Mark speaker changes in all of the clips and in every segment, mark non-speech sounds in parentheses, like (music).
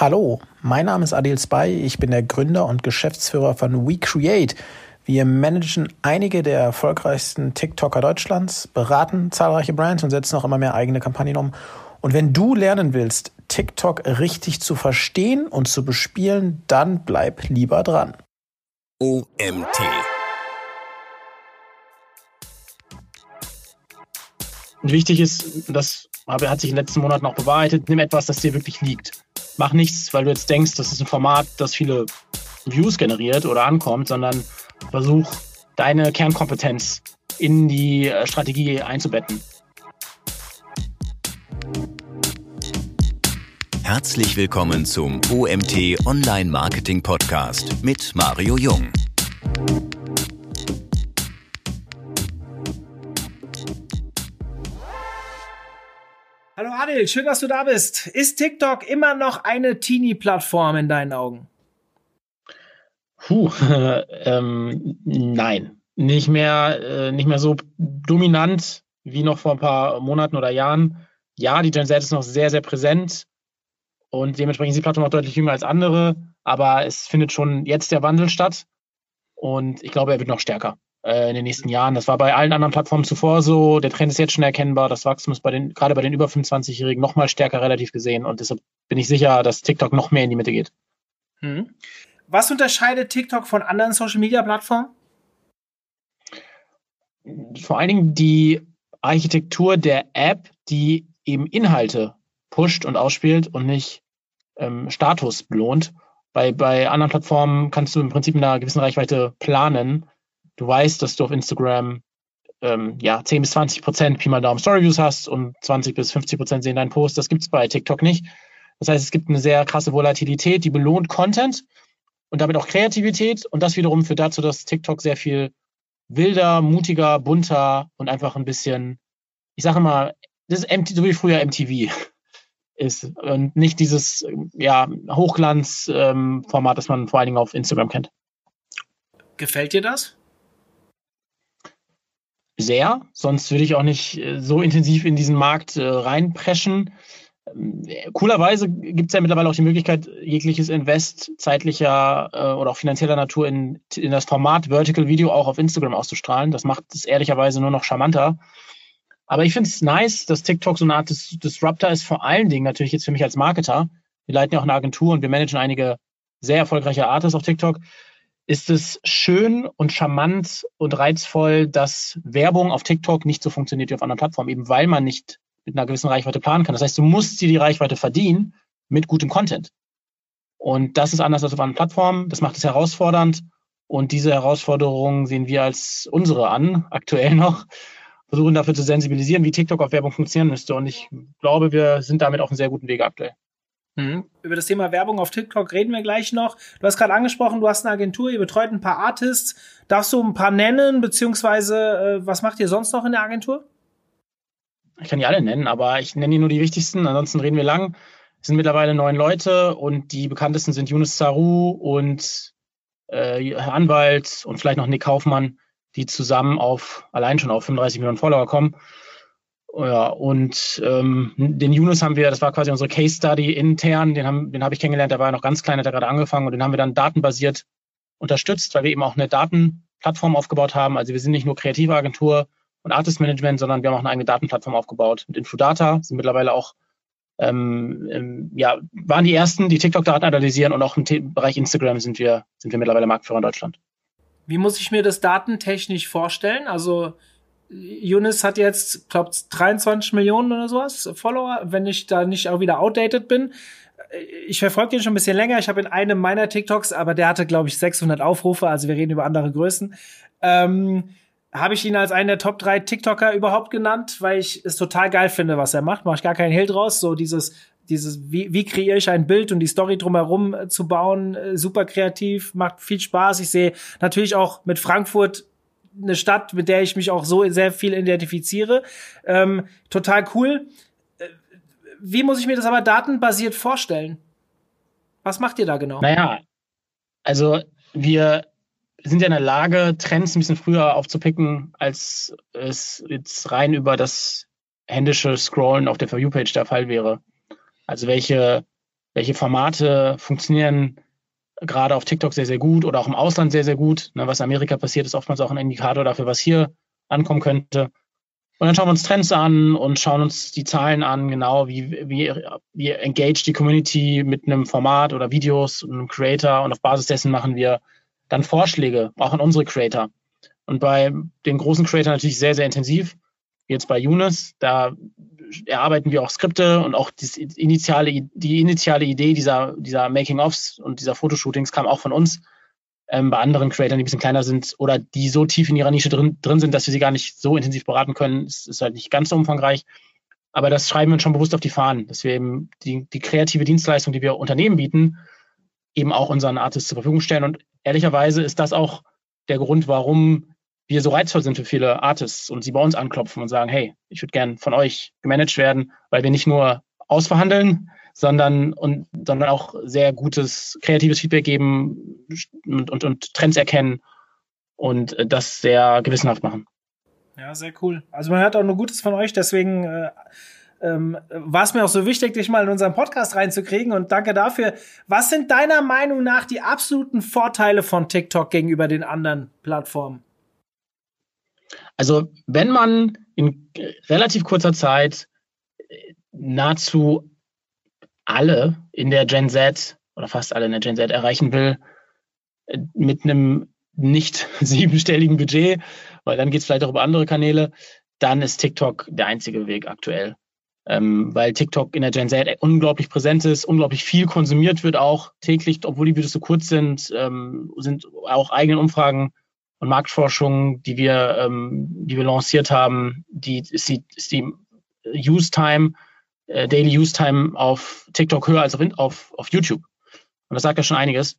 Speaker 1: Hallo, mein Name ist Adil Spy, ich bin der Gründer und Geschäftsführer von WeCreate. Wir managen einige der erfolgreichsten TikToker Deutschlands, beraten zahlreiche Brands und setzen auch immer mehr eigene Kampagnen um. Und wenn du lernen willst, TikTok richtig zu verstehen und zu bespielen, dann bleib lieber dran.
Speaker 2: OMT.
Speaker 3: Und wichtig ist, das hat sich in den letzten Monaten auch bewahrheitet, nimm etwas, das dir wirklich liegt mach nichts, weil du jetzt denkst, das ist ein Format, das viele Views generiert oder ankommt, sondern versuch deine Kernkompetenz in die äh, Strategie einzubetten.
Speaker 2: Herzlich willkommen zum OMT Online Marketing Podcast mit Mario Jung.
Speaker 4: Adil, schön, dass du da bist. Ist TikTok immer noch eine Teenie-Plattform in deinen Augen?
Speaker 3: Puh, äh, (laughs) ähm, nein. Nicht mehr, äh, nicht mehr so dominant wie noch vor ein paar Monaten oder Jahren. Ja, die Gen Z ist noch sehr, sehr präsent und dementsprechend ist die Plattform auch deutlich jünger als andere, aber es findet schon jetzt der Wandel statt und ich glaube, er wird noch stärker in den nächsten Jahren. Das war bei allen anderen Plattformen zuvor so. Der Trend ist jetzt schon erkennbar. Das Wachstum ist bei den, gerade bei den über 25-Jährigen noch mal stärker relativ gesehen. Und deshalb bin ich sicher, dass TikTok noch mehr in die Mitte geht.
Speaker 4: Hm. Was unterscheidet TikTok von anderen Social-Media-Plattformen?
Speaker 3: Vor allen Dingen die Architektur der App, die eben Inhalte pusht und ausspielt und nicht ähm, Status belohnt. Bei, bei anderen Plattformen kannst du im Prinzip in einer gewissen Reichweite planen, du weißt, dass du auf Instagram ähm, ja, 10 bis 20 Prozent Pi mal Daumen Storyviews hast und 20 bis 50 Prozent sehen deinen Post. Das gibt es bei TikTok nicht. Das heißt, es gibt eine sehr krasse Volatilität, die belohnt Content und damit auch Kreativität. Und das wiederum führt dazu, dass TikTok sehr viel wilder, mutiger, bunter und einfach ein bisschen, ich sage mal, das ist so wie früher MTV (laughs) ist und nicht dieses ja, Hochglanz-Format, ähm, das man vor allen Dingen auf Instagram kennt.
Speaker 4: Gefällt dir das?
Speaker 3: Sehr, sonst würde ich auch nicht äh, so intensiv in diesen Markt äh, reinpreschen. Ähm, coolerweise gibt es ja mittlerweile auch die Möglichkeit, jegliches Invest zeitlicher äh, oder auch finanzieller Natur in, in das Format Vertical Video auch auf Instagram auszustrahlen. Das macht es ehrlicherweise nur noch charmanter. Aber ich finde es nice, dass TikTok so eine Art Dis Disruptor ist, vor allen Dingen natürlich jetzt für mich als Marketer. Wir leiten ja auch eine Agentur und wir managen einige sehr erfolgreiche Artists auf TikTok ist es schön und charmant und reizvoll, dass Werbung auf TikTok nicht so funktioniert wie auf anderen Plattformen, eben weil man nicht mit einer gewissen Reichweite planen kann. Das heißt, du musst dir die Reichweite verdienen mit gutem Content. Und das ist anders als auf anderen Plattformen. Das macht es herausfordernd. Und diese Herausforderungen sehen wir als unsere an, aktuell noch. Versuchen dafür zu sensibilisieren, wie TikTok auf Werbung funktionieren müsste. Und ich glaube, wir sind damit auf einem sehr guten Weg aktuell.
Speaker 4: Mhm. Über das Thema Werbung auf TikTok reden wir gleich noch. Du hast gerade angesprochen, du hast eine Agentur, ihr betreut ein paar Artists. Darfst du ein paar nennen, beziehungsweise äh, was macht ihr sonst noch in der Agentur?
Speaker 3: Ich kann die alle nennen, aber ich nenne die nur die wichtigsten, ansonsten reden wir lang. Es sind mittlerweile neun Leute und die bekanntesten sind Yunus Saru und äh, Herr Anwalt und vielleicht noch Nick Kaufmann, die zusammen auf allein schon auf 35 Millionen Follower kommen. Ja, und ähm, den Yunus haben wir, das war quasi unsere Case Study intern, den habe den hab ich kennengelernt, der war ja noch ganz klein, hat er gerade angefangen und den haben wir dann datenbasiert unterstützt, weil wir eben auch eine Datenplattform aufgebaut haben. Also wir sind nicht nur kreative Agentur und Artist Management, sondern wir haben auch eine eigene Datenplattform aufgebaut mit Infodata, sind mittlerweile auch ähm, ähm, ja, waren die ersten, die TikTok-Daten analysieren und auch im Bereich Instagram sind wir, sind wir mittlerweile Marktführer in Deutschland.
Speaker 4: Wie muss ich mir das datentechnisch vorstellen? Also Yunus hat jetzt, glaube 23 Millionen oder sowas Follower, wenn ich da nicht auch wieder outdated bin. Ich verfolge den schon ein bisschen länger. Ich habe in einem meiner TikToks, aber der hatte, glaube ich, 600 Aufrufe. Also wir reden über andere Größen. Ähm, habe ich ihn als einen der Top 3 TikToker überhaupt genannt, weil ich es total geil finde, was er macht. Mache ich gar keinen Hehl draus. So dieses, dieses, wie, wie kreiere ich ein Bild und die Story drumherum äh, zu bauen, äh, super kreativ, macht viel Spaß. Ich sehe natürlich auch mit Frankfurt eine Stadt, mit der ich mich auch so sehr viel identifiziere. Ähm, total cool. Äh, wie muss ich mir das aber datenbasiert vorstellen? Was macht ihr da genau?
Speaker 3: Naja, also wir sind ja in der Lage, Trends ein bisschen früher aufzupicken, als es jetzt rein über das händische Scrollen auf der For You-Page der Fall wäre. Also welche welche Formate funktionieren gerade auf TikTok sehr, sehr gut oder auch im Ausland sehr, sehr gut. Ne, was in Amerika passiert, ist oftmals auch ein Indikator dafür, was hier ankommen könnte. Und dann schauen wir uns Trends an und schauen uns die Zahlen an, genau wie, wie, wie engage die Community mit einem Format oder Videos und einem Creator und auf Basis dessen machen wir dann Vorschläge, auch an unsere Creator. Und bei den großen Creator natürlich sehr, sehr intensiv. Jetzt bei Younes, da erarbeiten wir auch Skripte und auch das initiale, die initiale Idee dieser, dieser Making-ofs und dieser Fotoshootings kam auch von uns. Ähm, bei anderen Creatoren, die ein bisschen kleiner sind oder die so tief in ihrer Nische drin, drin sind, dass wir sie gar nicht so intensiv beraten können, ist, ist halt nicht ganz so umfangreich. Aber das schreiben wir uns schon bewusst auf die Fahnen, dass wir eben die, die kreative Dienstleistung, die wir Unternehmen bieten, eben auch unseren Artists zur Verfügung stellen. Und ehrlicherweise ist das auch der Grund, warum wir so reizvoll sind für viele Artists und sie bei uns anklopfen und sagen, hey, ich würde gern von euch gemanagt werden, weil wir nicht nur ausverhandeln, sondern, und, sondern auch sehr gutes kreatives Feedback geben und, und, und Trends erkennen und das sehr gewissenhaft machen.
Speaker 4: Ja, sehr cool. Also man hört auch nur Gutes von euch, deswegen äh, ähm, war es mir auch so wichtig, dich mal in unseren Podcast reinzukriegen und danke dafür. Was sind deiner Meinung nach die absoluten Vorteile von TikTok gegenüber den anderen Plattformen?
Speaker 3: Also wenn man in relativ kurzer Zeit äh, nahezu alle in der Gen Z oder fast alle in der Gen Z erreichen will, äh, mit einem nicht (laughs) siebenstelligen Budget, weil dann geht es vielleicht auch über andere Kanäle, dann ist TikTok der einzige Weg aktuell. Ähm, weil TikTok in der Gen Z unglaublich präsent ist, unglaublich viel konsumiert wird auch täglich, obwohl die Videos so kurz sind, ähm, sind auch eigene Umfragen und Marktforschung, die wir, ähm, die wir lanciert haben, die ist die, ist die Use Time, äh, Daily Use Time auf TikTok höher als auf, auf, auf YouTube. Und das sagt ja schon einiges.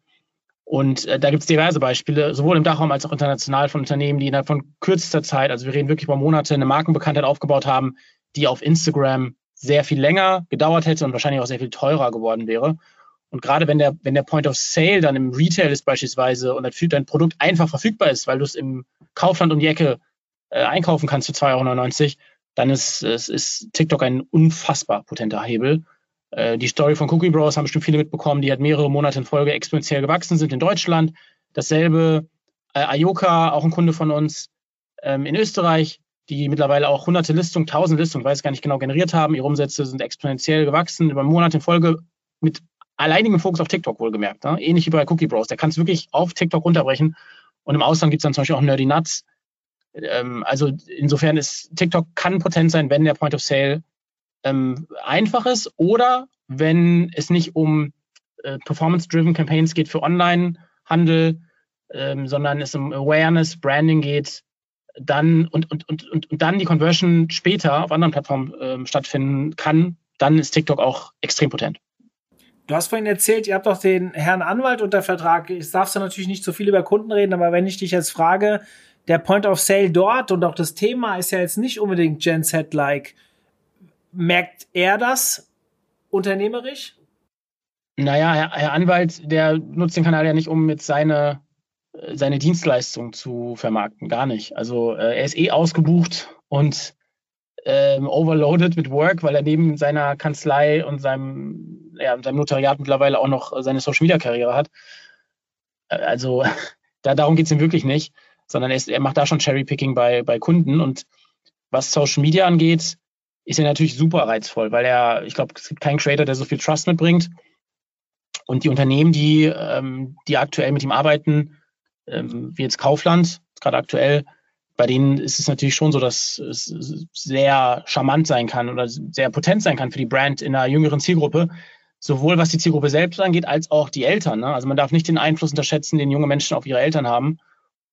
Speaker 3: Und äh, da gibt es diverse Beispiele, sowohl im Dachraum als auch international von Unternehmen, die innerhalb von kürzester Zeit, also wir reden wirklich über Monate, eine Markenbekanntheit aufgebaut haben, die auf Instagram sehr viel länger gedauert hätte und wahrscheinlich auch sehr viel teurer geworden wäre. Und gerade wenn der, wenn der Point of Sale dann im Retail ist beispielsweise und dein Produkt einfach verfügbar ist, weil du es im Kaufland um die Ecke äh, einkaufen kannst für 2,99 Euro, dann ist, ist, ist TikTok ein unfassbar potenter Hebel. Äh, die Story von Cookie Bros haben bestimmt viele mitbekommen, die hat mehrere Monate in Folge exponentiell gewachsen sind in Deutschland. Dasselbe äh, Ayoka, auch ein Kunde von uns ähm, in Österreich, die mittlerweile auch hunderte Listungen, tausend Listungen, weiß gar nicht genau, generiert haben. Ihre Umsätze sind exponentiell gewachsen, über Monate in Folge mit alleinigen Fokus auf TikTok wohlgemerkt. Ne? Ähnlich wie bei Cookie Bros. Der kann es wirklich auf TikTok runterbrechen. Und im Ausland gibt es dann zum Beispiel auch Nerdy Nuts. Ähm, also insofern ist TikTok kann potent sein, wenn der Point of Sale ähm, einfach ist oder wenn es nicht um äh, Performance-driven Campaigns geht für Online-Handel, ähm, sondern es um Awareness, Branding geht, dann und, und, und, und, und dann die Conversion später auf anderen Plattformen ähm, stattfinden kann, dann ist TikTok auch extrem potent.
Speaker 4: Du hast vorhin erzählt, ihr habt doch den Herrn Anwalt unter Vertrag. Ich darf da natürlich nicht so viel über Kunden reden, aber wenn ich dich jetzt frage, der Point of Sale dort und auch das Thema ist ja jetzt nicht unbedingt Gen Z-like. Merkt er das unternehmerisch?
Speaker 3: Naja, Herr, Herr Anwalt, der nutzt den Kanal ja nicht, um mit seine, seine Dienstleistung zu vermarkten. Gar nicht. Also äh, er ist eh ausgebucht und ähm, overloaded mit Work, weil er neben seiner Kanzlei und seinem, ja, seinem Notariat mittlerweile auch noch seine Social Media Karriere hat. Äh, also (laughs) da, darum geht's ihm wirklich nicht, sondern er, ist, er macht da schon Cherrypicking bei, bei Kunden. Und was Social Media angeht, ist er natürlich super reizvoll, weil er, ich glaube, es gibt keinen Creator, der so viel Trust mitbringt. Und die Unternehmen, die, ähm, die aktuell mit ihm arbeiten, ähm, wie jetzt Kaufland, gerade aktuell, bei denen ist es natürlich schon so, dass es sehr charmant sein kann oder sehr potent sein kann für die Brand in einer jüngeren Zielgruppe, sowohl was die Zielgruppe selbst angeht, als auch die Eltern. Ne? Also man darf nicht den Einfluss unterschätzen, den junge Menschen auf ihre Eltern haben.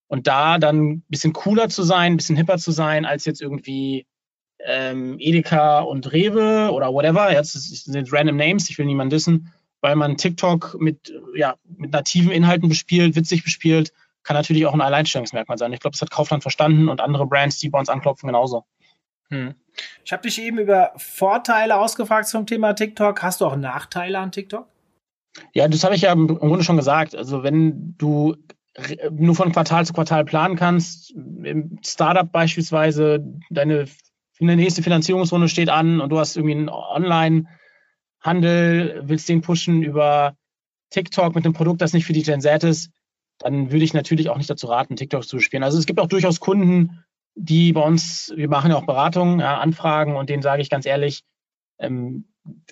Speaker 3: Und da dann ein bisschen cooler zu sein, ein bisschen hipper zu sein, als jetzt irgendwie ähm, Edeka und Rewe oder whatever. Jetzt sind random Names, ich will niemanden wissen, weil man TikTok mit, ja, mit nativen Inhalten bespielt, witzig bespielt kann natürlich auch ein Alleinstellungsmerkmal sein. Ich glaube, das hat Kaufland verstanden und andere Brands, die bei uns anklopfen, genauso.
Speaker 4: Hm. Ich habe dich eben über Vorteile ausgefragt zum Thema TikTok. Hast du auch Nachteile an TikTok?
Speaker 3: Ja, das habe ich ja im Grunde schon gesagt. Also wenn du nur von Quartal zu Quartal planen kannst, im Startup beispielsweise, deine nächste Finanzierungsrunde steht an und du hast irgendwie einen Online- Handel, willst den pushen über TikTok mit einem Produkt, das nicht für die Gen Z ist, dann würde ich natürlich auch nicht dazu raten, TikTok zu spielen. Also es gibt auch durchaus Kunden, die bei uns, wir machen ja auch Beratungen, ja, Anfragen und denen sage ich ganz ehrlich, ähm,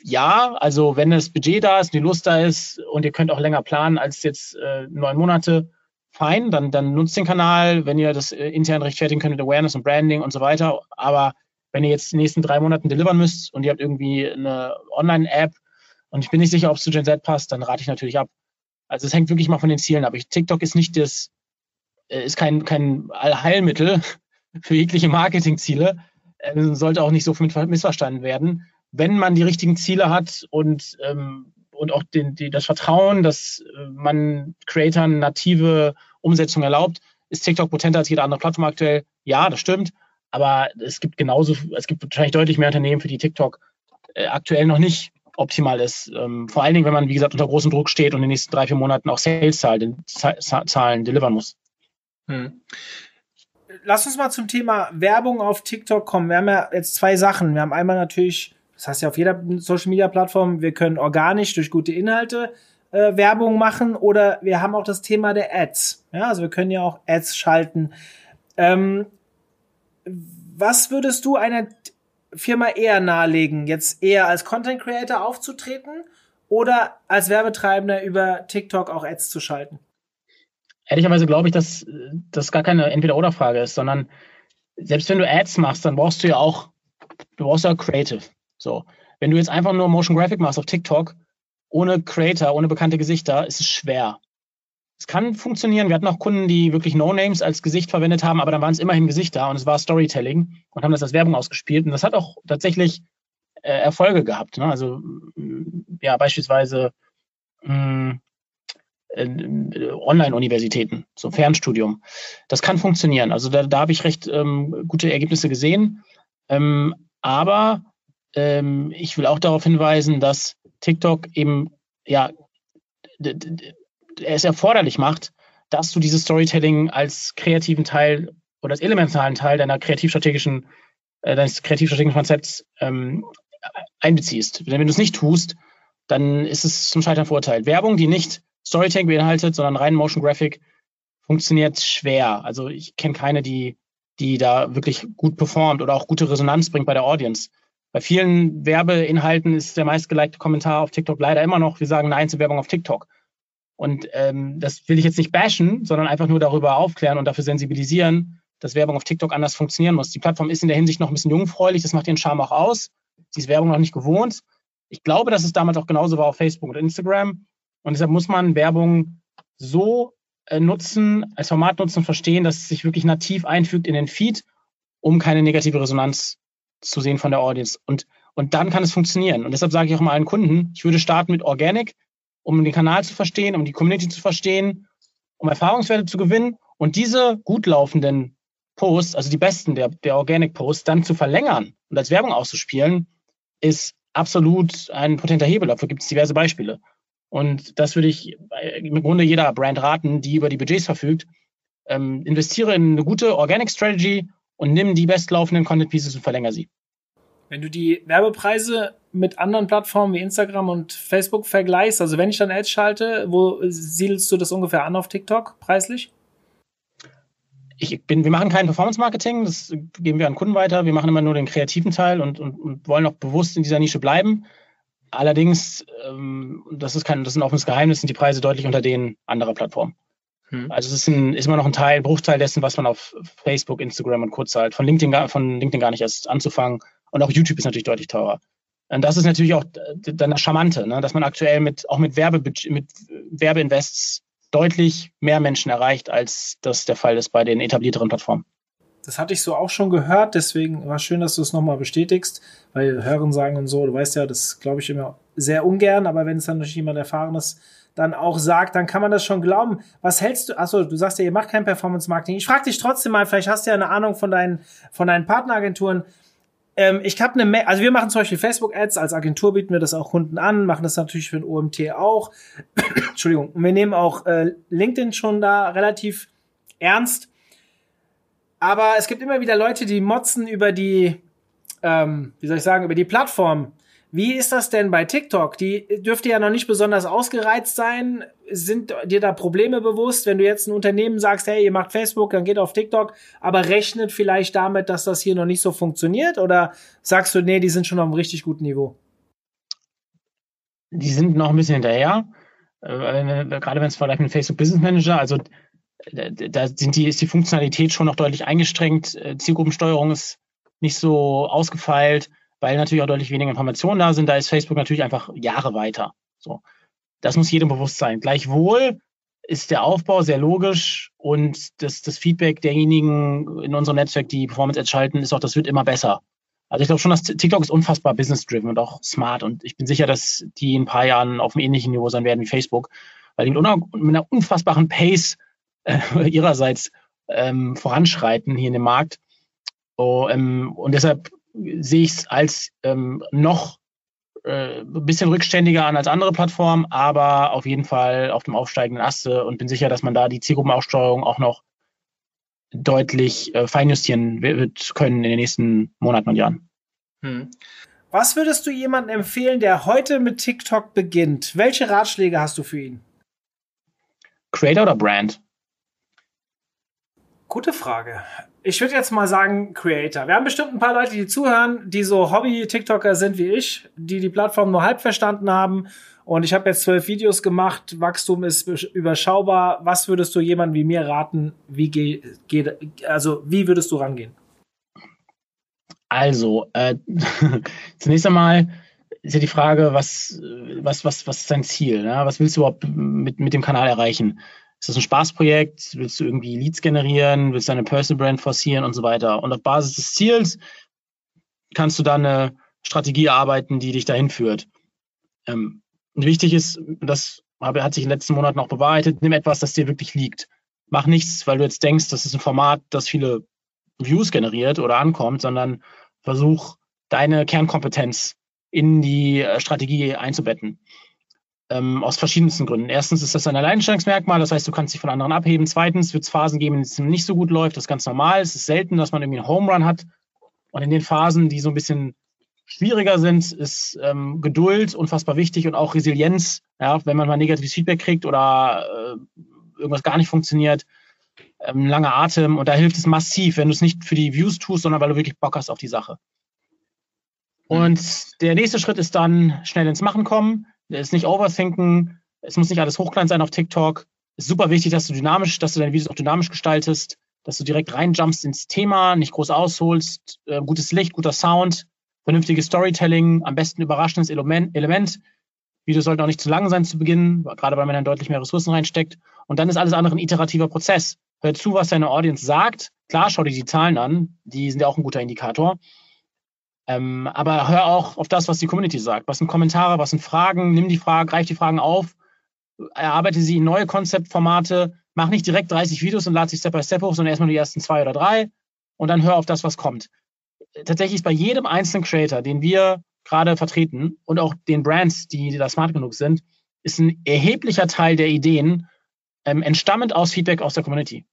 Speaker 3: ja, also wenn das Budget da ist, die Lust da ist und ihr könnt auch länger planen als jetzt äh, neun Monate, fein, dann, dann nutzt den Kanal, wenn ihr das äh, intern rechtfertigen könnt mit Awareness und Branding und so weiter. Aber wenn ihr jetzt die nächsten drei Monaten delivern müsst und ihr habt irgendwie eine Online-App und ich bin nicht sicher, ob es zu Gen Z passt, dann rate ich natürlich ab. Also es hängt wirklich mal von den Zielen ab. Ich, TikTok ist nicht das, äh, ist kein, kein Allheilmittel (laughs) für jegliche Marketingziele. Äh, sollte auch nicht so missverstanden werden. Wenn man die richtigen Ziele hat und, ähm, und auch den, die, das Vertrauen, dass äh, man Creatoren native Umsetzung erlaubt, ist TikTok potenter als jede andere Plattform aktuell. Ja, das stimmt. Aber es gibt genauso, es gibt wahrscheinlich deutlich mehr Unternehmen, für die TikTok äh, aktuell noch nicht optimal ist. Ähm, vor allen Dingen, wenn man, wie gesagt, unter großem Druck steht und in den nächsten drei, vier Monaten auch Sales-Zahlen Zahlen delivern muss. Hm.
Speaker 4: Lass uns mal zum Thema Werbung auf TikTok kommen. Wir haben ja jetzt zwei Sachen. Wir haben einmal natürlich, das heißt ja auf jeder Social-Media-Plattform, wir können organisch durch gute Inhalte äh, Werbung machen oder wir haben auch das Thema der Ads. Ja, also wir können ja auch Ads schalten. Ähm, was würdest du einer Firma eher nahelegen, jetzt eher als Content Creator aufzutreten oder als Werbetreibender über TikTok auch Ads zu schalten?
Speaker 3: Ehrlicherweise glaube ich, dass das gar keine Entweder-Oder-Frage ist, sondern selbst wenn du Ads machst, dann brauchst du ja auch, du brauchst ja Creative. So. Wenn du jetzt einfach nur Motion Graphic machst auf TikTok, ohne Creator, ohne bekannte Gesichter, ist es schwer. Es kann funktionieren. Wir hatten auch Kunden, die wirklich No-Names als Gesicht verwendet haben, aber dann waren es immerhin Gesichter und es war Storytelling und haben das als Werbung ausgespielt. Und das hat auch tatsächlich äh, Erfolge gehabt. Ne? Also ja, beispielsweise mh, äh, Online-Universitäten, so Fernstudium. Das kann funktionieren. Also da, da habe ich recht ähm, gute Ergebnisse gesehen. Ähm, aber ähm, ich will auch darauf hinweisen, dass TikTok eben ja es erforderlich macht, dass du dieses Storytelling als kreativen Teil oder als elementaren Teil deiner kreativstrategischen, äh, deines kreativstrategischen Konzepts ähm, einbeziehst. Denn wenn du es nicht tust, dann ist es zum Scheitern verurteilt. Werbung, die nicht Storytelling beinhaltet, sondern rein Motion Graphic, funktioniert schwer. Also ich kenne keine, die, die da wirklich gut performt oder auch gute Resonanz bringt bei der Audience. Bei vielen Werbeinhalten ist der meistgelikte Kommentar auf TikTok leider immer noch, wir sagen Nein zur Werbung auf TikTok. Und ähm, das will ich jetzt nicht bashen, sondern einfach nur darüber aufklären und dafür sensibilisieren, dass Werbung auf TikTok anders funktionieren muss. Die Plattform ist in der Hinsicht noch ein bisschen jungfräulich, das macht ihren Charme auch aus. Sie ist Werbung noch nicht gewohnt. Ich glaube, dass es damals auch genauso war auf Facebook und Instagram. Und deshalb muss man Werbung so äh, nutzen, als Format nutzen und verstehen, dass es sich wirklich nativ einfügt in den Feed, um keine negative Resonanz zu sehen von der Audience. Und, und dann kann es funktionieren. Und deshalb sage ich auch mal allen Kunden, ich würde starten mit Organic, um den Kanal zu verstehen, um die Community zu verstehen, um Erfahrungswerte zu gewinnen und diese gut laufenden Posts, also die besten der, der Organic Posts, dann zu verlängern und als Werbung auszuspielen, ist absolut ein potenter Hebel. Dafür gibt es diverse Beispiele. Und das würde ich im Grunde jeder Brand raten, die über die Budgets verfügt. Ähm, investiere in eine gute Organic Strategy und nimm die bestlaufenden Content Pieces und verlängere sie.
Speaker 4: Wenn du die Werbepreise mit anderen Plattformen wie Instagram und Facebook vergleichst, also wenn ich dann Ads schalte, wo siedelst du das ungefähr an auf TikTok preislich?
Speaker 3: Ich bin, wir machen kein Performance-Marketing, das geben wir an Kunden weiter. Wir machen immer nur den kreativen Teil und, und, und wollen auch bewusst in dieser Nische bleiben. Allerdings, ähm, das ist kein, das ist ein offenes Geheimnis, sind die Preise deutlich unter denen anderer Plattformen. Hm. Also es ist, ein, ist immer noch ein Teil, Bruchteil dessen, was man auf Facebook, Instagram und Co. zahlt. Von LinkedIn, von LinkedIn gar nicht erst anzufangen. Und auch YouTube ist natürlich deutlich teurer. Und das ist natürlich auch dann das Charmante, ne? dass man aktuell mit, auch mit, mit Werbeinvests deutlich mehr Menschen erreicht, als das der Fall ist bei den etablierteren Plattformen.
Speaker 4: Das hatte ich so auch schon gehört, deswegen war schön, dass du es nochmal bestätigst, weil Hören sagen und so, du weißt ja, das glaube ich immer sehr ungern, aber wenn es dann natürlich jemand Erfahrenes dann auch sagt, dann kann man das schon glauben. Was hältst du? Achso, du sagst ja, ihr macht kein Performance Marketing. Ich frage dich trotzdem mal, vielleicht hast du ja eine Ahnung von deinen, von deinen Partneragenturen. Ähm, ich habe eine, also wir machen zum Beispiel Facebook-Ads, als Agentur bieten wir das auch Kunden an, machen das natürlich für den OMT auch. (coughs) Entschuldigung. Wir nehmen auch äh, LinkedIn schon da relativ ernst. Aber es gibt immer wieder Leute, die motzen über die, ähm, wie soll ich sagen, über die Plattform. Wie ist das denn bei TikTok? Die dürfte ja noch nicht besonders ausgereizt sein. Sind dir da Probleme bewusst, wenn du jetzt ein Unternehmen sagst, hey, ihr macht Facebook, dann geht auf TikTok, aber rechnet vielleicht damit, dass das hier noch nicht so funktioniert? Oder sagst du, nee, die sind schon auf einem richtig guten Niveau?
Speaker 3: Die sind noch ein bisschen hinterher. Äh, gerade wenn es vielleicht mit Facebook Business Manager, also da sind die, ist die Funktionalität schon noch deutlich eingestrengt. Äh, Zielgruppensteuerung ist nicht so ausgefeilt weil natürlich auch deutlich weniger Informationen da sind. Da ist Facebook natürlich einfach Jahre weiter. So. Das muss jedem bewusst sein. Gleichwohl ist der Aufbau sehr logisch und das, das Feedback derjenigen in unserem Netzwerk, die Performance Ads schalten, ist auch, das wird immer besser. Also ich glaube schon, dass TikTok ist unfassbar business-driven und auch smart und ich bin sicher, dass die in ein paar Jahren auf einem ähnlichen Niveau sein werden wie Facebook, weil die mit, mit einer unfassbaren Pace äh, (laughs) ihrerseits ähm, voranschreiten hier in dem Markt. Oh, ähm, und deshalb sehe ich es als ähm, noch äh, ein bisschen rückständiger an als andere Plattformen, aber auf jeden Fall auf dem aufsteigenden Aste und bin sicher, dass man da die Zielgruppenaussteuerung auch noch deutlich äh, feinjustieren wird können in den nächsten Monaten und Jahren. Hm.
Speaker 4: Was würdest du jemandem empfehlen, der heute mit TikTok beginnt? Welche Ratschläge hast du für ihn?
Speaker 3: Creator oder Brand?
Speaker 4: Gute Frage ich würde jetzt mal sagen Creator. Wir haben bestimmt ein paar Leute, die zuhören, die so Hobby-TikToker sind wie ich, die die Plattform nur halb verstanden haben. Und ich habe jetzt zwölf Videos gemacht, Wachstum ist überschaubar. Was würdest du jemandem wie mir raten? Wie geht, also wie würdest du rangehen?
Speaker 3: Also, äh, (laughs) zunächst einmal ist ja die Frage, was, was, was, was ist dein Ziel? Ne? Was willst du überhaupt mit, mit dem Kanal erreichen? Ist das ein Spaßprojekt? Willst du irgendwie Leads generieren? Willst du deine Personal Brand forcieren und so weiter? Und auf Basis des Ziels kannst du dann eine Strategie erarbeiten, die dich dahin führt. Ähm, wichtig ist, das hat sich in den letzten Monaten auch bewahrheitet, nimm etwas, das dir wirklich liegt. Mach nichts, weil du jetzt denkst, das ist ein Format, das viele Views generiert oder ankommt, sondern versuch deine Kernkompetenz in die äh, Strategie einzubetten. Ähm, aus verschiedensten Gründen. Erstens ist das ein Alleinstellungsmerkmal, das heißt, du kannst dich von anderen abheben. Zweitens wird es Phasen geben, in denen es nicht so gut läuft. Das ist ganz normal. Es ist selten, dass man irgendwie einen Home Run hat. Und in den Phasen, die so ein bisschen schwieriger sind, ist ähm, Geduld unfassbar wichtig und auch Resilienz. Ja, wenn man mal negatives Feedback kriegt oder äh, irgendwas gar nicht funktioniert, ähm, langer Atem. Und da hilft es massiv, wenn du es nicht für die Views tust, sondern weil du wirklich Bock hast auf die Sache. Und der nächste Schritt ist dann schnell ins Machen kommen ist nicht overthinken, es muss nicht alles hochklein sein auf TikTok. Es ist super wichtig, dass du dynamisch, dass du deine Videos auch dynamisch gestaltest, dass du direkt reinjumpst ins Thema, nicht groß ausholst, äh, gutes Licht, guter Sound, vernünftiges Storytelling, am besten überraschendes Element. Element. Videos sollten auch nicht zu lang sein zu Beginn, gerade weil man dann deutlich mehr Ressourcen reinsteckt. Und dann ist alles andere ein iterativer Prozess. Hör zu, was deine Audience sagt. Klar, schau dir die Zahlen an. Die sind ja auch ein guter Indikator. Ähm, aber hör auch auf das, was die Community sagt. Was sind Kommentare, was sind Fragen? Nimm die Fragen, greif die Fragen auf, erarbeite sie in neue Konzeptformate, mach nicht direkt 30 Videos und lad sie Step by Step hoch, sondern erstmal die ersten zwei oder drei und dann hör auf das, was kommt. Tatsächlich ist bei jedem einzelnen Creator, den wir gerade vertreten und auch den Brands, die da smart genug sind, ist ein erheblicher Teil der Ideen ähm, entstammend aus Feedback aus der Community.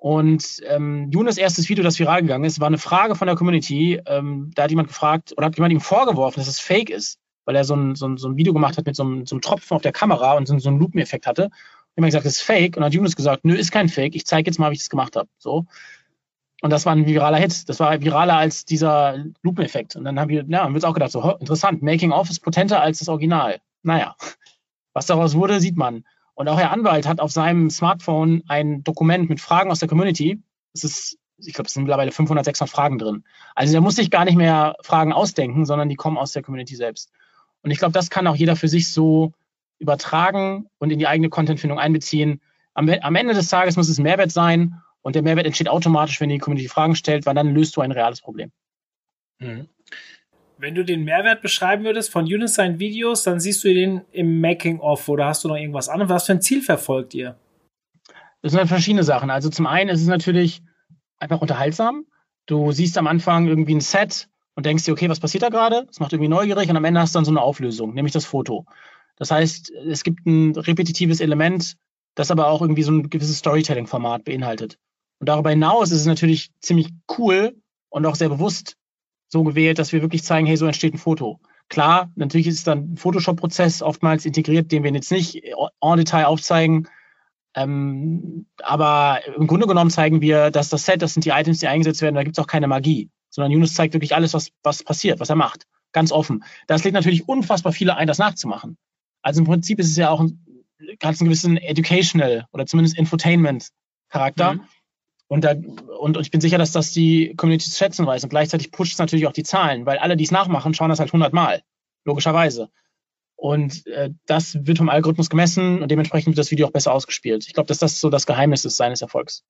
Speaker 3: Und ähm, Junes erstes Video, das viral gegangen ist, war eine Frage von der Community. Ähm, da hat jemand gefragt oder hat jemand ihm vorgeworfen, dass es fake ist, weil er so ein, so ein, so ein Video gemacht hat mit so einem, so einem Tropfen auf der Kamera und so, so einen Lupeneffekt hatte. Und jemand gesagt, das ist fake. Und dann hat Junes gesagt, nö, ist kein Fake. Ich zeige jetzt mal, wie ich das gemacht habe. So. Und das war ein viraler Hit. Das war viraler als dieser Lupeneffekt. Und dann haben wir, ja, haben wir uns auch gedacht, so interessant, Making of ist potenter als das Original. Naja, was daraus wurde, sieht man. Und auch Herr Anwalt hat auf seinem Smartphone ein Dokument mit Fragen aus der Community. Es ist, ich glaube, es sind mittlerweile 500, 600 Fragen drin. Also der muss sich gar nicht mehr Fragen ausdenken, sondern die kommen aus der Community selbst. Und ich glaube, das kann auch jeder für sich so übertragen und in die eigene Contentfindung einbeziehen. Am, am Ende des Tages muss es Mehrwert sein und der Mehrwert entsteht automatisch, wenn die Community Fragen stellt, weil dann löst du ein reales Problem.
Speaker 4: Mhm. Wenn du den Mehrwert beschreiben würdest von Unisign Videos, dann siehst du den im Making-of oder hast du noch irgendwas anderes? Was für ein Ziel verfolgt ihr?
Speaker 3: Das sind halt verschiedene Sachen. Also zum einen ist es natürlich einfach unterhaltsam. Du siehst am Anfang irgendwie ein Set und denkst dir, okay, was passiert da gerade? Das macht irgendwie neugierig und am Ende hast du dann so eine Auflösung, nämlich das Foto. Das heißt, es gibt ein repetitives Element, das aber auch irgendwie so ein gewisses Storytelling-Format beinhaltet. Und darüber hinaus ist es natürlich ziemlich cool und auch sehr bewusst so gewählt, dass wir wirklich zeigen, hey, so entsteht ein Foto. Klar, natürlich ist dann ein Photoshop-Prozess oftmals integriert, den wir jetzt nicht en Detail aufzeigen. Ähm, aber im Grunde genommen zeigen wir, dass das Set, das sind die Items, die eingesetzt werden, da gibt es auch keine Magie, sondern Yunus zeigt wirklich alles, was, was passiert, was er macht. Ganz offen. Das lädt natürlich unfassbar viele ein, das nachzumachen. Also im Prinzip ist es ja auch ein, ganz einen gewissen Educational oder zumindest Infotainment-Charakter. Mhm. Und, da, und, und ich bin sicher, dass das die Community zu schätzen weiß. Und gleichzeitig pusht es natürlich auch die Zahlen, weil alle, die es nachmachen, schauen das halt 100 Mal. Logischerweise. Und äh, das wird vom Algorithmus gemessen und dementsprechend wird das Video auch besser ausgespielt. Ich glaube, dass das so das Geheimnis ist seines Erfolgs.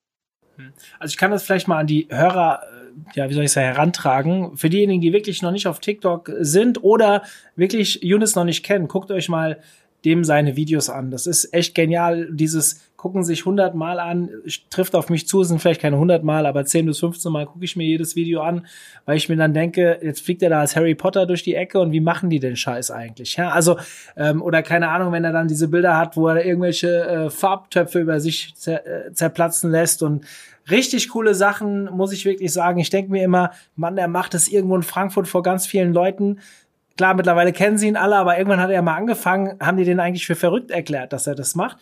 Speaker 4: Hm. Also ich kann das vielleicht mal an die Hörer, äh, ja, wie soll ich sagen, herantragen. Für diejenigen, die wirklich noch nicht auf TikTok sind oder wirklich Younes noch nicht kennen, guckt euch mal dem seine Videos an. Das ist echt genial. Dieses gucken sich 100 Mal an, trifft auf mich zu, sind vielleicht keine 100 Mal, aber 10 bis 15 Mal gucke ich mir jedes Video an, weil ich mir dann denke, jetzt fliegt er da als Harry Potter durch die Ecke und wie machen die den Scheiß eigentlich? Ja, also, ähm, oder keine Ahnung, wenn er dann diese Bilder hat, wo er irgendwelche äh, Farbtöpfe über sich zer äh, zerplatzen lässt und richtig coole Sachen, muss ich wirklich sagen. Ich denke mir immer, Mann, er macht das irgendwo in Frankfurt vor ganz vielen Leuten. Klar, mittlerweile kennen sie ihn alle, aber irgendwann hat er mal angefangen, haben die den eigentlich für verrückt erklärt, dass er das macht.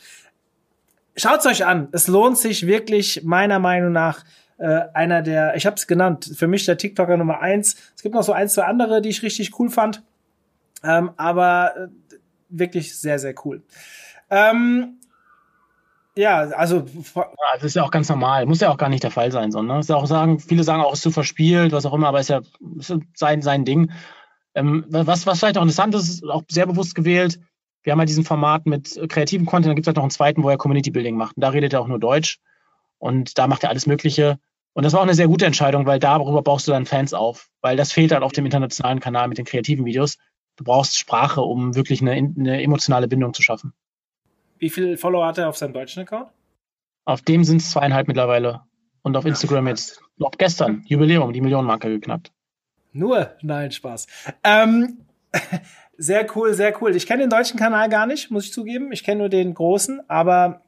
Speaker 4: Schaut's euch an. Es lohnt sich wirklich, meiner Meinung nach, äh, einer der, ich habe es genannt, für mich der TikToker Nummer eins. Es gibt noch so ein, zwei andere, die ich richtig cool fand. Ähm, aber äh, wirklich sehr, sehr cool. Ähm, ja, also.
Speaker 3: Ja, das ist ja auch ganz normal. Muss ja auch gar nicht der Fall sein, sondern ist ja auch sagen, viele sagen auch, es ist zu verspielt, was auch immer, aber ist ja ist sein, sein Ding. Ähm, was, was vielleicht auch interessant ist auch sehr bewusst gewählt, wir haben ja diesen Format mit kreativem Content, dann gibt es halt noch einen zweiten, wo er Community Building macht. Und da redet er auch nur Deutsch und da macht er alles Mögliche. Und das war auch eine sehr gute Entscheidung, weil darüber baust du dann Fans auf, weil das fehlt halt auf dem internationalen Kanal mit den kreativen Videos. Du brauchst Sprache, um wirklich eine, eine emotionale Bindung zu schaffen.
Speaker 4: Wie viele Follower hat er auf seinem deutschen Account?
Speaker 3: Auf dem sind es zweieinhalb mittlerweile. Und auf Instagram jetzt, noch gestern, Jubiläum, die Millionenmarke geknackt.
Speaker 4: Nur? Nein, Spaß. Ähm, (laughs) sehr cool, sehr cool. Ich kenne den deutschen Kanal gar nicht, muss ich zugeben. Ich kenne nur den großen, aber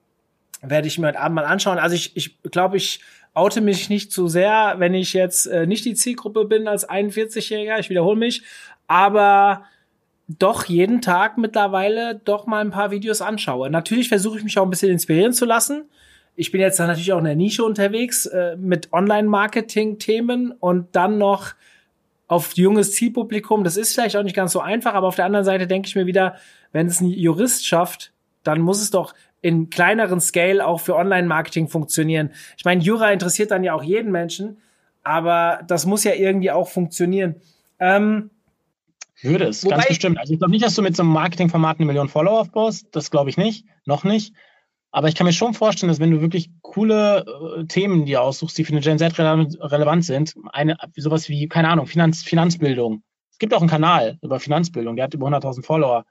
Speaker 4: werde ich mir heute Abend mal anschauen. Also ich, ich glaube, ich oute mich nicht zu sehr, wenn ich jetzt äh, nicht die Zielgruppe bin als 41-Jähriger. Ich wiederhole mich. Aber doch jeden Tag mittlerweile doch mal ein paar Videos anschaue. Natürlich versuche ich mich auch ein bisschen inspirieren zu lassen. Ich bin jetzt natürlich auch in der Nische unterwegs äh, mit Online-Marketing-Themen und dann noch auf junges Zielpublikum. Das ist vielleicht auch nicht ganz so einfach, aber auf der anderen Seite denke ich mir wieder, wenn es ein Jurist schafft, dann muss es doch in kleineren Scale auch für Online-Marketing funktionieren. Ich meine, Jura interessiert dann ja auch jeden Menschen, aber das muss ja irgendwie auch funktionieren. Ähm,
Speaker 3: würde es, ganz bestimmt. Also ich glaube nicht, dass du mit so einem Marketingformat eine Million Follower aufbaust. Das glaube ich nicht. Noch nicht. Aber ich kann mir schon vorstellen, dass wenn du wirklich coole äh, Themen dir aussuchst, die für eine Gen Z rele relevant sind, eine, sowas wie, keine Ahnung, Finanz, Finanzbildung. Es gibt auch einen Kanal über Finanzbildung, der hat über 100.000 Follower.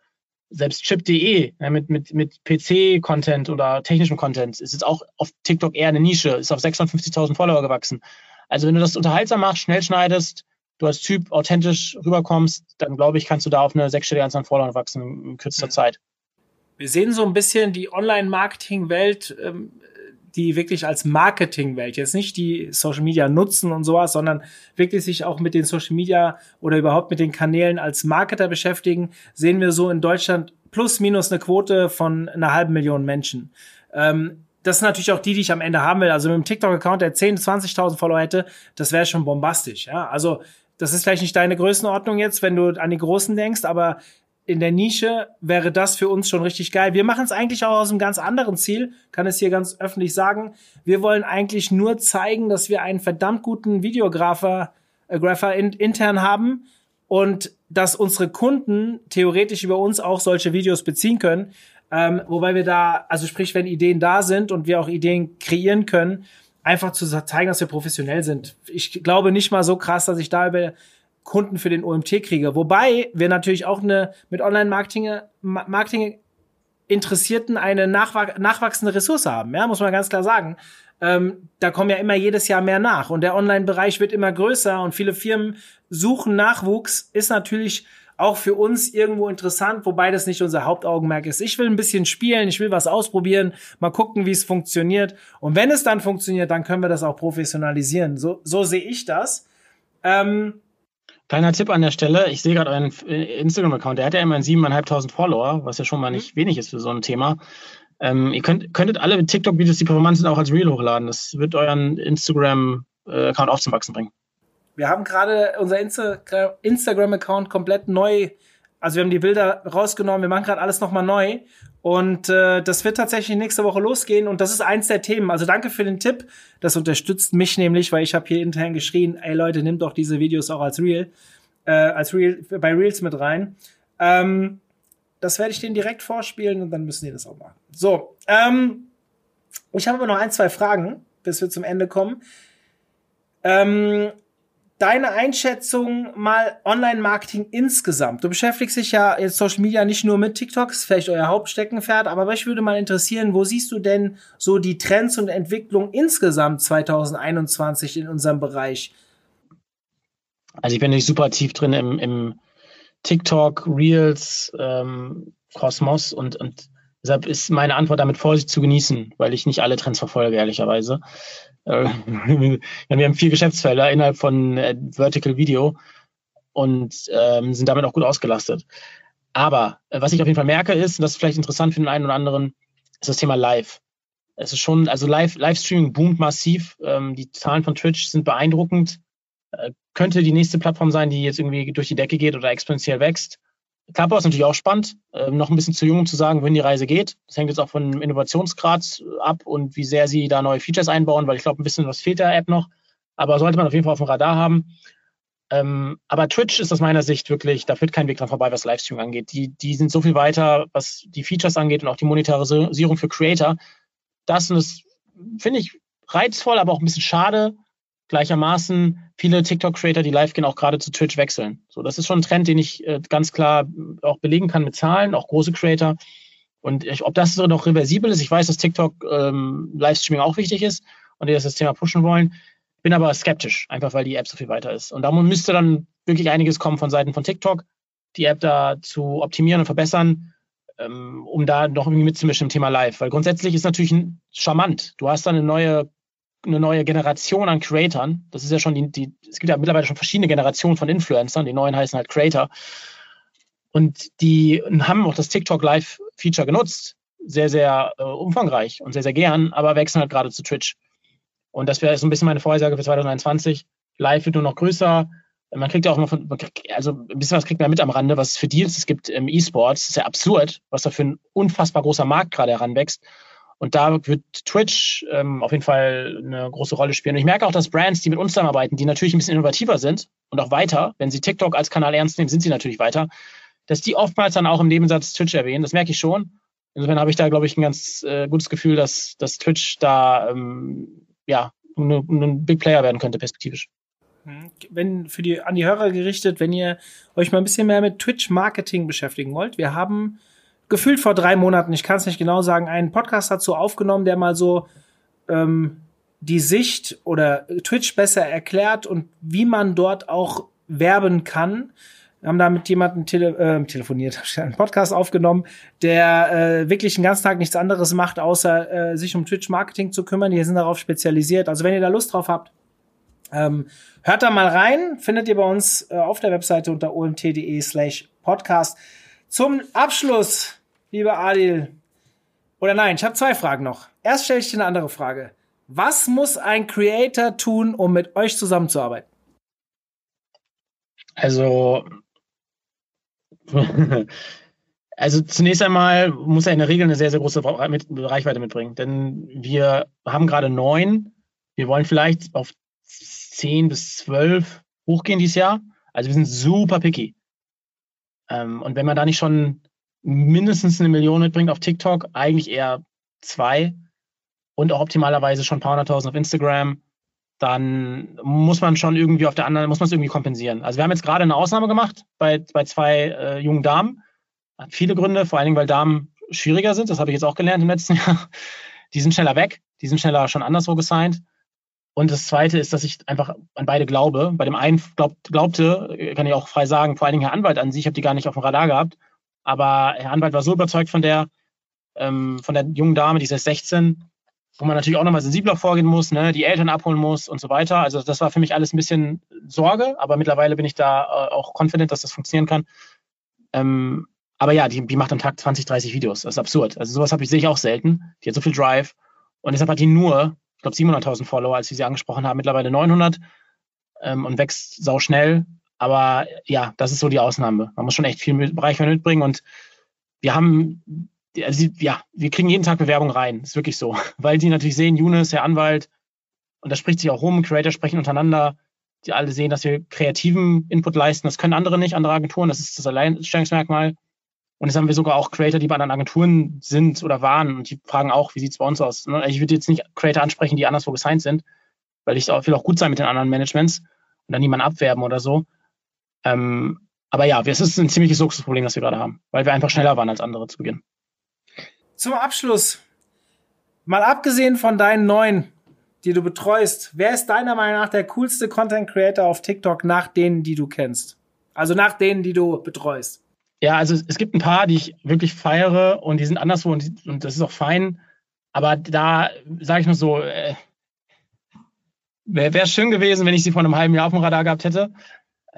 Speaker 3: Selbst chip.de ja, mit, mit, mit PC-Content oder technischem Content ist jetzt auch auf TikTok eher eine Nische, ist auf 650.000 Follower gewachsen. Also wenn du das unterhaltsam machst, schnell schneidest, du als Typ authentisch rüberkommst, dann glaube ich, kannst du da auf eine sechsstellige Anzahl von Followern wachsen in kürzester mhm. Zeit
Speaker 4: wir sehen so ein bisschen die Online-Marketing-Welt, ähm, die wirklich als Marketing-Welt, jetzt nicht die Social Media nutzen und sowas, sondern wirklich sich auch mit den Social Media oder überhaupt mit den Kanälen als Marketer beschäftigen, sehen wir so in Deutschland plus minus eine Quote von einer halben Million Menschen. Ähm, das sind natürlich auch die, die ich am Ende haben will. Also mit einem TikTok-Account, der 10.000, 20.000 Follower hätte, das wäre schon bombastisch. Ja? Also das ist vielleicht nicht deine Größenordnung jetzt, wenn du an die Großen denkst, aber in der Nische wäre das für uns schon richtig geil. Wir machen es eigentlich auch aus einem ganz anderen Ziel, kann es hier ganz öffentlich sagen. Wir wollen eigentlich nur zeigen, dass wir einen verdammt guten Videografer äh, Grapher in, intern haben und dass unsere Kunden theoretisch über uns auch solche Videos beziehen können. Ähm, wobei wir da, also sprich, wenn Ideen da sind und wir auch Ideen kreieren können, einfach zu zeigen, dass wir professionell sind. Ich glaube nicht mal so krass, dass ich da über Kunden für den OMT kriege. Wobei wir natürlich auch eine mit Online-Marketing Marketing Interessierten eine nachwach nachwachsende Ressource haben, ja, muss man ganz klar sagen. Ähm, da kommen ja immer jedes Jahr mehr nach und der Online-Bereich wird immer größer und viele Firmen suchen Nachwuchs, ist natürlich auch für uns irgendwo interessant, wobei das nicht unser Hauptaugenmerk ist. Ich will ein bisschen spielen, ich will was ausprobieren, mal gucken, wie es funktioniert. Und wenn es dann funktioniert, dann können wir das auch professionalisieren. So, so sehe ich das. Ähm,
Speaker 3: Kleiner Tipp an der Stelle, ich sehe gerade euren Instagram-Account, der hat ja immerhin 7.500 Follower, was ja schon mal nicht mhm. wenig ist für so ein Thema. Ähm, ihr könnt, könntet alle TikTok-Videos, die performant sind, auch als Reel hochladen. Das wird euren Instagram-Account auch zum Wachsen bringen.
Speaker 4: Wir haben gerade unser Insta Instagram-Account komplett neu, also wir haben die Bilder rausgenommen, wir machen gerade alles nochmal neu. Und äh, das wird tatsächlich nächste Woche losgehen und das ist eins der Themen. Also danke für den Tipp. Das unterstützt mich nämlich, weil ich habe hier intern geschrien, ey Leute, nimmt doch diese Videos auch als Reel, äh, als Reel bei Reels mit rein. Ähm, das werde ich denen direkt vorspielen und dann müssen die das auch machen. So, ähm, ich habe aber noch ein, zwei Fragen, bis wir zum Ende kommen. Ähm, deine Einschätzung mal Online-Marketing insgesamt. Du beschäftigst dich ja jetzt Social Media nicht nur mit TikTok, ist vielleicht euer Hauptsteckenpferd, aber mich würde mal interessieren, wo siehst du denn so die Trends und Entwicklung insgesamt 2021 in unserem Bereich?
Speaker 3: Also ich bin nicht super tief drin im, im TikTok, Reels, ähm, Kosmos und, und deshalb ist meine Antwort damit Vorsicht zu genießen, weil ich nicht alle Trends verfolge, ehrlicherweise. Äh, (laughs) wir haben vier Geschäftsfelder innerhalb von äh, Vertical Video und ähm, sind damit auch gut ausgelastet. Aber äh, was ich auf jeden Fall merke ist, und das ist vielleicht interessant für den einen oder anderen, ist das Thema Live. Es ist schon, also Live, Livestreaming boomt massiv. Ähm, die Zahlen von Twitch sind beeindruckend. Äh, könnte die nächste Plattform sein, die jetzt irgendwie durch die Decke geht oder exponentiell wächst. Clubhouse ist natürlich auch spannend. Ähm, noch ein bisschen zu jung, um zu sagen, wohin die Reise geht. Das hängt jetzt auch vom Innovationsgrad ab und wie sehr sie da neue Features einbauen, weil ich glaube, ein bisschen was fehlt der App noch. Aber sollte man auf jeden Fall auf dem Radar haben. Ähm, aber Twitch ist aus meiner Sicht wirklich, da führt kein Weg dran vorbei, was Livestream angeht. Die, die sind so viel weiter, was die Features angeht und auch die Monetarisierung für Creator. Das das finde ich reizvoll, aber auch ein bisschen schade, gleichermaßen viele TikTok-Creator, die live gehen, auch gerade zu Twitch wechseln. So, das ist schon ein Trend, den ich äh, ganz klar auch belegen kann mit Zahlen, auch große Creator. Und ich, ob das noch reversibel ist, ich weiß, dass TikTok ähm, Livestreaming auch wichtig ist und die das, das Thema pushen wollen. Bin aber skeptisch, einfach weil die App so viel weiter ist. Und da müsste dann wirklich einiges kommen von Seiten von TikTok, die App da zu optimieren und verbessern, ähm, um da noch irgendwie mitzumischen im Thema Live. Weil grundsätzlich ist natürlich charmant. Du hast dann eine neue eine neue Generation an Creatoren. Das ist ja schon die, die, es gibt ja mittlerweile schon verschiedene Generationen von Influencern. Die neuen heißen halt Creator. Und die haben auch das TikTok Live Feature genutzt. Sehr, sehr äh, umfangreich und sehr, sehr gern, aber wechseln halt gerade zu Twitch. Und das wäre so ein bisschen meine Vorhersage für 2021. Live wird nur noch größer. Man kriegt ja auch immer von, also ein bisschen was kriegt man mit am Rande, was es für Deals es gibt im E-Sports. Das ist ja absurd, was da für ein unfassbar großer Markt gerade heranwächst. Und da wird Twitch ähm, auf jeden Fall eine große Rolle spielen. Und ich merke auch, dass Brands, die mit uns zusammenarbeiten, die natürlich ein bisschen innovativer sind und auch weiter, wenn sie TikTok als Kanal ernst nehmen, sind sie natürlich weiter, dass die oftmals dann auch im Nebensatz Twitch erwähnen. Das merke ich schon. Insofern habe ich da, glaube ich, ein ganz äh, gutes Gefühl, dass, dass Twitch da ähm, ja ein Big Player werden könnte, perspektivisch.
Speaker 4: Mhm. Wenn für die an die Hörer gerichtet, wenn ihr euch mal ein bisschen mehr mit Twitch Marketing beschäftigen wollt, wir haben gefühlt vor drei Monaten, ich kann es nicht genau sagen, einen Podcast dazu aufgenommen, der mal so ähm, die Sicht oder Twitch besser erklärt und wie man dort auch werben kann. Wir haben da mit jemandem tele äh, telefoniert, (laughs) einen Podcast aufgenommen, der äh, wirklich den ganzen Tag nichts anderes macht, außer äh, sich um Twitch-Marketing zu kümmern. Die sind darauf spezialisiert. Also wenn ihr da Lust drauf habt, ähm, hört da mal rein. Findet ihr bei uns äh, auf der Webseite unter omt.de slash podcast. Zum Abschluss lieber Adil. Oder nein, ich habe zwei Fragen noch. Erst stelle ich dir eine andere Frage. Was muss ein Creator tun, um mit euch zusammenzuarbeiten?
Speaker 3: Also, (laughs) also zunächst einmal muss er in der Regel eine sehr, sehr große Reichweite mitbringen. Denn wir haben gerade neun. Wir wollen vielleicht auf zehn bis zwölf hochgehen dieses Jahr. Also wir sind super picky. Ähm, und wenn man da nicht schon mindestens eine Million mitbringt auf TikTok, eigentlich eher zwei und auch optimalerweise schon ein paar hunderttausend auf Instagram, dann muss man schon irgendwie auf der anderen, muss man es irgendwie kompensieren. Also wir haben jetzt gerade eine Ausnahme gemacht bei, bei zwei äh, jungen Damen. Hat viele Gründe, vor allen Dingen, weil Damen schwieriger sind. Das habe ich jetzt auch gelernt im letzten (laughs) Jahr. Die sind schneller weg, die sind schneller schon anderswo gesigned. Und das Zweite ist, dass ich einfach an beide glaube. Bei dem einen glaub, glaubte, kann ich auch frei sagen, vor allen Dingen Herr Anwalt an sich, ich habe die gar nicht auf dem Radar gehabt. Aber Herr Anwalt war so überzeugt von der, ähm, von der jungen Dame, die ist erst 16, wo man natürlich auch nochmal sensibler vorgehen muss, ne, die Eltern abholen muss und so weiter. Also das war für mich alles ein bisschen Sorge, aber mittlerweile bin ich da äh, auch confident, dass das funktionieren kann. Ähm, aber ja, die, die macht am Tag 20, 30 Videos. Das ist absurd. Also sowas habe ich sehe ich auch selten. Die hat so viel Drive und deshalb hat die nur, ich glaube 700.000 Follower, als wir sie angesprochen haben, mittlerweile 900 ähm, und wächst sau schnell. Aber ja, das ist so die Ausnahme. Man muss schon echt viel Bereich mitbringen und wir haben also ja, wir kriegen jeden Tag Bewerbung rein. Ist wirklich so. (laughs) Weil die natürlich sehen, Younes, Herr Anwalt, und das spricht sich auch rum, Creator sprechen untereinander, die alle sehen, dass wir kreativen Input leisten. Das können andere nicht, andere Agenturen. Das ist das Alleinstellungsmerkmal. Und jetzt haben wir sogar auch Creator, die bei anderen Agenturen sind oder waren und die fragen auch, wie sieht's bei uns aus? Ne? Ich würde jetzt nicht Creator ansprechen, die anderswo gesigned sind, weil ich will auch gut sein mit den anderen Managements und dann niemanden abwerben oder so. Ähm, aber ja, es ist ein ziemliches Luxusproblem, das wir gerade haben, weil wir einfach schneller waren als andere zu Beginn
Speaker 4: zum Abschluss, mal abgesehen von deinen neuen, die du betreust, wer ist deiner Meinung nach der coolste Content Creator auf TikTok nach denen, die du kennst? Also nach denen, die du betreust.
Speaker 3: Ja, also es gibt ein paar, die ich wirklich feiere und die sind anderswo und, und das ist auch fein. Aber da sage ich nur so, äh, wäre schön gewesen, wenn ich sie vor einem halben Jahr auf dem Radar gehabt hätte.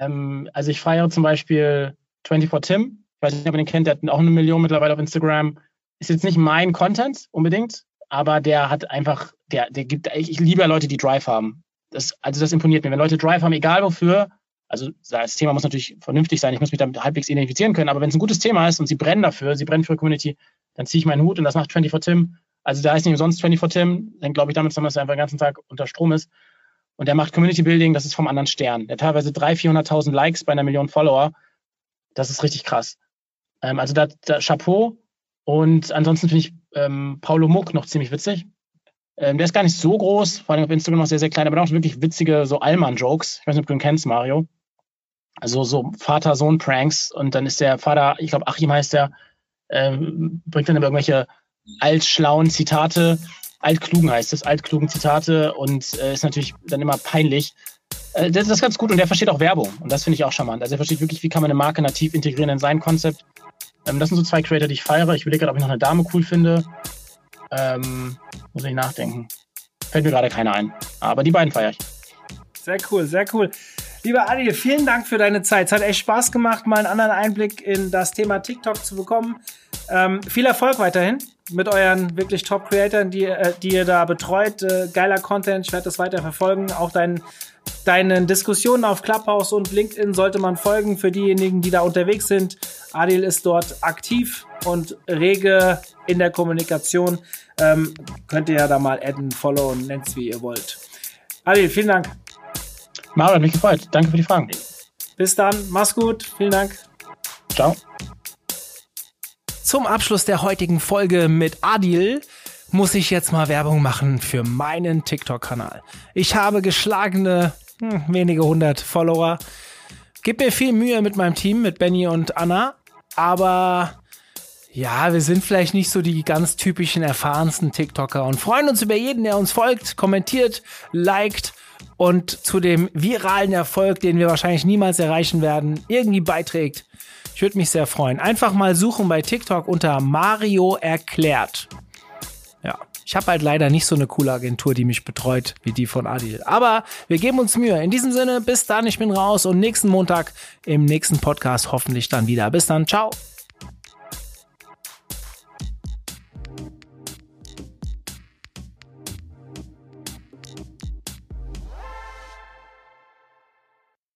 Speaker 3: Ähm, also ich feiere zum Beispiel 24 Tim. Ich weiß nicht, ob ihr den kennt, der hat auch eine Million mittlerweile auf Instagram ist jetzt nicht mein Content unbedingt, aber der hat einfach, der, der gibt, ich, ich liebe Leute, die Drive haben. Das, also das imponiert mir. Wenn Leute Drive haben, egal wofür, also das Thema muss natürlich vernünftig sein, ich muss mich damit halbwegs identifizieren können, aber wenn es ein gutes Thema ist und sie brennen dafür, sie brennen für die Community, dann ziehe ich meinen Hut und das macht 24 Tim. Also da heißt nicht umsonst 24 Tim, dann glaube ich damit, dass er einfach den ganzen Tag unter Strom ist. Und der macht Community Building, das ist vom anderen Stern. Der teilweise 300.000, 400.000 Likes bei einer Million Follower. Das ist richtig krass. Ähm, also da, da Chapeau. Und ansonsten finde ich ähm, Paulo Muck noch ziemlich witzig. Ähm, der ist gar nicht so groß, vor allem auf Instagram noch sehr, sehr klein, aber auch wirklich witzige so Allmann-Jokes. Ich weiß nicht, ob du ihn kennst, Mario. Also so Vater-Sohn-Pranks und dann ist der Vater, ich glaube Achim heißt der, ähm, bringt dann immer irgendwelche altschlauen Zitate, altklugen heißt es, altklugen Zitate und äh, ist natürlich dann immer peinlich. Äh, das, das ist ganz gut und der versteht auch Werbung und das finde ich auch charmant. Also er versteht wirklich, wie kann man eine Marke nativ integrieren in sein Konzept ähm, das sind so zwei Creator, die ich feiere. Ich überlege gerade, ob ich noch eine Dame cool finde. Ähm, muss ich nachdenken. Fällt mir gerade keiner ein. Aber die beiden feiere ich.
Speaker 4: Sehr cool, sehr cool. Lieber Adil, vielen Dank für deine Zeit. Es hat echt Spaß gemacht, mal einen anderen Einblick in das Thema TikTok zu bekommen. Ähm, viel Erfolg weiterhin mit euren wirklich Top-Creatoren, die, äh, die ihr da betreut. Äh, geiler Content, ich werde das weiter verfolgen. Auch dein, deinen Diskussionen auf Clubhouse und LinkedIn sollte man folgen für diejenigen, die da unterwegs sind. Adil ist dort aktiv und rege in der Kommunikation. Ähm, könnt ihr ja da mal adden, followen, nennt's wie ihr wollt. Adil, vielen Dank.
Speaker 3: Hat mich gefreut. Danke für die Fragen.
Speaker 4: Bis dann, mach's gut, vielen Dank.
Speaker 3: Ciao.
Speaker 4: Zum Abschluss der heutigen Folge mit Adil muss ich jetzt mal Werbung machen für meinen TikTok-Kanal. Ich habe geschlagene hm, wenige hundert Follower. Gib mir viel Mühe mit meinem Team, mit Benny und Anna, aber ja, wir sind vielleicht nicht so die ganz typischen erfahrensten TikToker und freuen uns über jeden, der uns folgt, kommentiert, liked und zu dem viralen Erfolg, den wir wahrscheinlich niemals erreichen werden, irgendwie beiträgt. Ich würde mich sehr freuen. Einfach mal suchen bei TikTok unter Mario erklärt. Ja, ich habe halt leider nicht so eine coole Agentur, die mich betreut, wie die von Adil. Aber wir geben uns Mühe. In diesem Sinne, bis dann, ich bin raus und nächsten Montag im nächsten Podcast hoffentlich dann wieder. Bis dann, ciao.